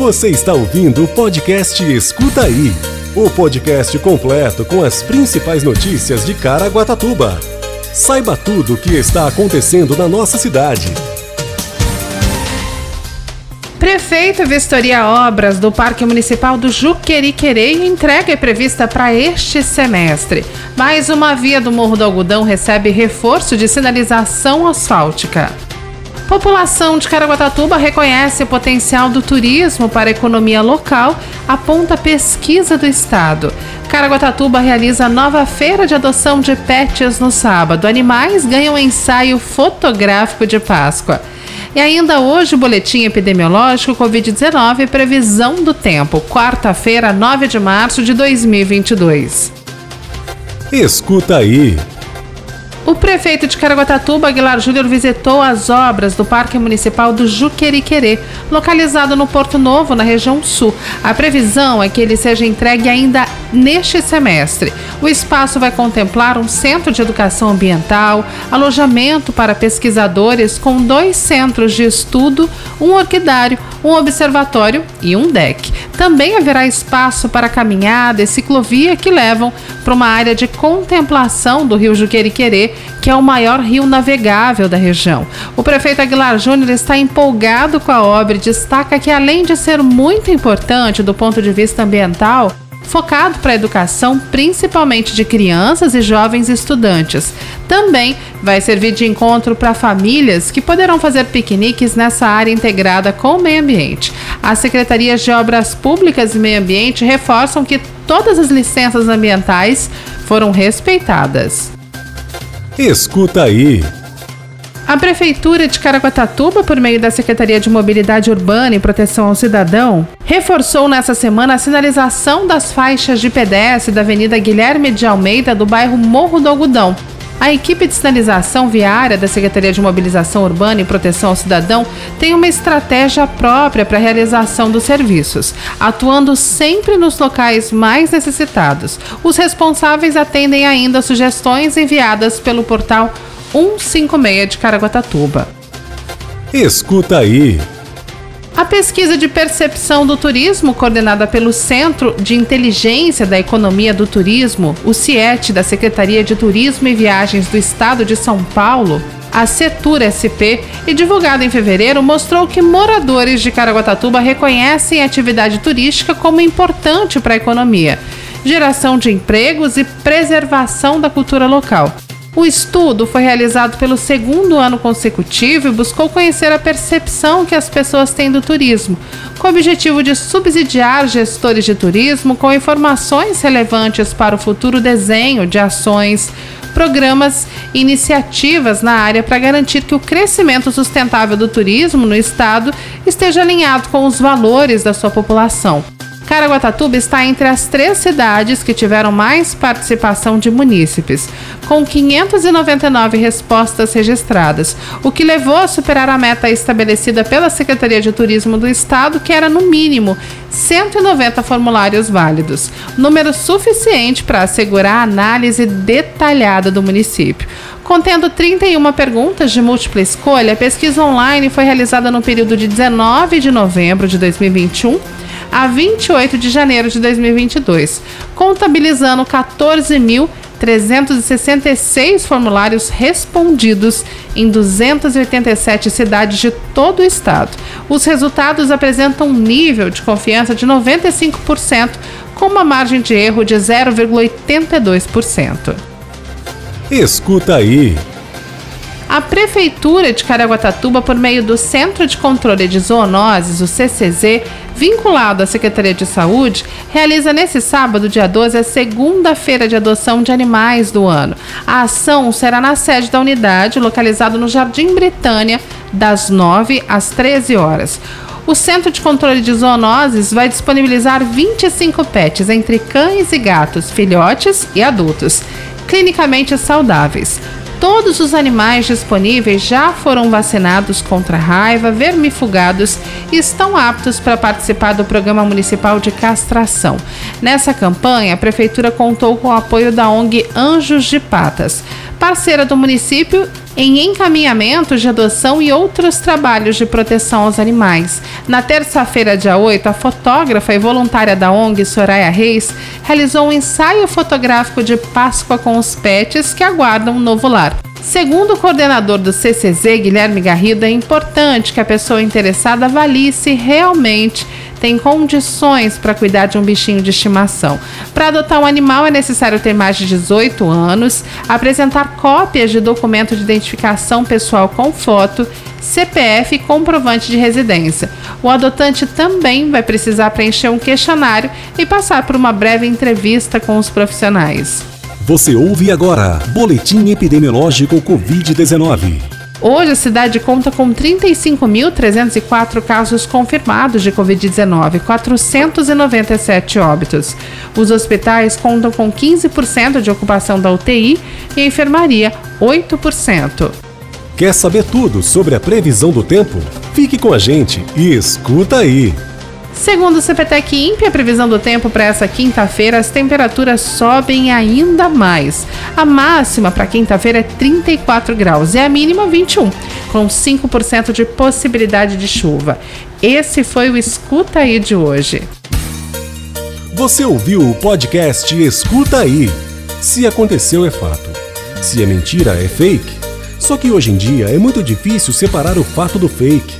Você está ouvindo o podcast Escuta Aí o podcast completo com as principais notícias de Caraguatatuba. Saiba tudo o que está acontecendo na nossa cidade. Prefeito vistoria obras do Parque Municipal do Juqueriquerê e entrega é prevista para este semestre. Mais uma via do Morro do Algodão recebe reforço de sinalização asfáltica. População de Caraguatatuba reconhece o potencial do turismo para a economia local, aponta pesquisa do Estado. Caraguatatuba realiza nova feira de adoção de pets no sábado. Animais ganham ensaio fotográfico de Páscoa. E ainda hoje, boletim epidemiológico Covid-19 previsão do tempo, quarta-feira, 9 de março de 2022. Escuta aí. O prefeito de Caraguatatuba, Aguilar Júnior, visitou as obras do Parque Municipal do Juqueriquerê, localizado no Porto Novo, na região sul. A previsão é que ele seja entregue ainda neste semestre. O espaço vai contemplar um centro de educação ambiental, alojamento para pesquisadores com dois centros de estudo, um orquidário, um observatório e um deck. Também haverá espaço para caminhada e ciclovia que levam para uma área de contemplação do rio Juqueriquerê, que é o maior rio navegável da região. O prefeito Aguilar Júnior está empolgado com a obra e destaca que, além de ser muito importante do ponto de vista ambiental, focado para a educação, principalmente de crianças e jovens estudantes. Também vai servir de encontro para famílias que poderão fazer piqueniques nessa área integrada com o meio ambiente. As secretarias de Obras Públicas e Meio Ambiente reforçam que todas as licenças ambientais foram respeitadas. Escuta aí. A Prefeitura de Caraguatatuba, por meio da Secretaria de Mobilidade Urbana e Proteção ao Cidadão, reforçou nessa semana a sinalização das faixas de pedestre da Avenida Guilherme de Almeida do bairro Morro do Algodão. A equipe de sinalização viária da Secretaria de Mobilização Urbana e Proteção ao Cidadão tem uma estratégia própria para a realização dos serviços, atuando sempre nos locais mais necessitados. Os responsáveis atendem ainda sugestões enviadas pelo portal 156 de Caraguatatuba. Escuta aí. A pesquisa de percepção do turismo, coordenada pelo Centro de Inteligência da Economia do Turismo, o CIET, da Secretaria de Turismo e Viagens do Estado de São Paulo, a Setur SP, e divulgada em fevereiro, mostrou que moradores de Caraguatatuba reconhecem a atividade turística como importante para a economia, geração de empregos e preservação da cultura local. O estudo foi realizado pelo segundo ano consecutivo e buscou conhecer a percepção que as pessoas têm do turismo, com o objetivo de subsidiar gestores de turismo com informações relevantes para o futuro desenho de ações, programas e iniciativas na área para garantir que o crescimento sustentável do turismo no estado esteja alinhado com os valores da sua população. Caraguatatuba está entre as três cidades que tiveram mais participação de munícipes, com 599 respostas registradas, o que levou a superar a meta estabelecida pela Secretaria de Turismo do Estado, que era no mínimo 190 formulários válidos, número suficiente para assegurar a análise detalhada do município. Contendo 31 perguntas de múltipla escolha, a pesquisa online foi realizada no período de 19 de novembro de 2021 a 28 de janeiro de 2022, contabilizando 14.366 formulários respondidos em 287 cidades de todo o estado. Os resultados apresentam um nível de confiança de 95%, com uma margem de erro de 0,82%. Escuta aí. A Prefeitura de Caraguatatuba, por meio do Centro de Controle de Zoonoses, o CCZ, vinculado à Secretaria de Saúde, realiza nesse sábado, dia 12, a segunda-feira de adoção de animais do ano. A ação será na sede da unidade, localizada no Jardim Britânia, das 9 às 13 horas. O Centro de Controle de Zoonoses vai disponibilizar 25 pets entre cães e gatos, filhotes e adultos, clinicamente saudáveis. Todos os animais disponíveis já foram vacinados contra raiva, vermifugados e estão aptos para participar do Programa Municipal de Castração. Nessa campanha, a Prefeitura contou com o apoio da ONG Anjos de Patas, parceira do município em encaminhamentos de adoção e outros trabalhos de proteção aos animais. Na terça-feira, dia 8, a fotógrafa e voluntária da ONG Soraya Reis realizou um ensaio fotográfico de Páscoa com os pets que aguardam um novo lar. Segundo o coordenador do CCZ, Guilherme Garrido, é importante que a pessoa interessada avalie se realmente tem condições para cuidar de um bichinho de estimação. Para adotar um animal é necessário ter mais de 18 anos, apresentar cópias de documento de identificação pessoal com foto, CPF e comprovante de residência. O adotante também vai precisar preencher um questionário e passar por uma breve entrevista com os profissionais. Você ouve agora Boletim Epidemiológico Covid-19. Hoje a cidade conta com 35.304 casos confirmados de Covid-19, 497 óbitos. Os hospitais contam com 15% de ocupação da UTI e a enfermaria 8%. Quer saber tudo sobre a previsão do tempo? Fique com a gente e escuta aí! Segundo o CPTEC INPE, a previsão do tempo para essa quinta-feira, as temperaturas sobem ainda mais. A máxima para quinta-feira é 34 graus e a mínima 21, com 5% de possibilidade de chuva. Esse foi o Escuta Aí de hoje. Você ouviu o podcast Escuta Aí. Se aconteceu, é fato. Se é mentira, é fake. Só que hoje em dia é muito difícil separar o fato do fake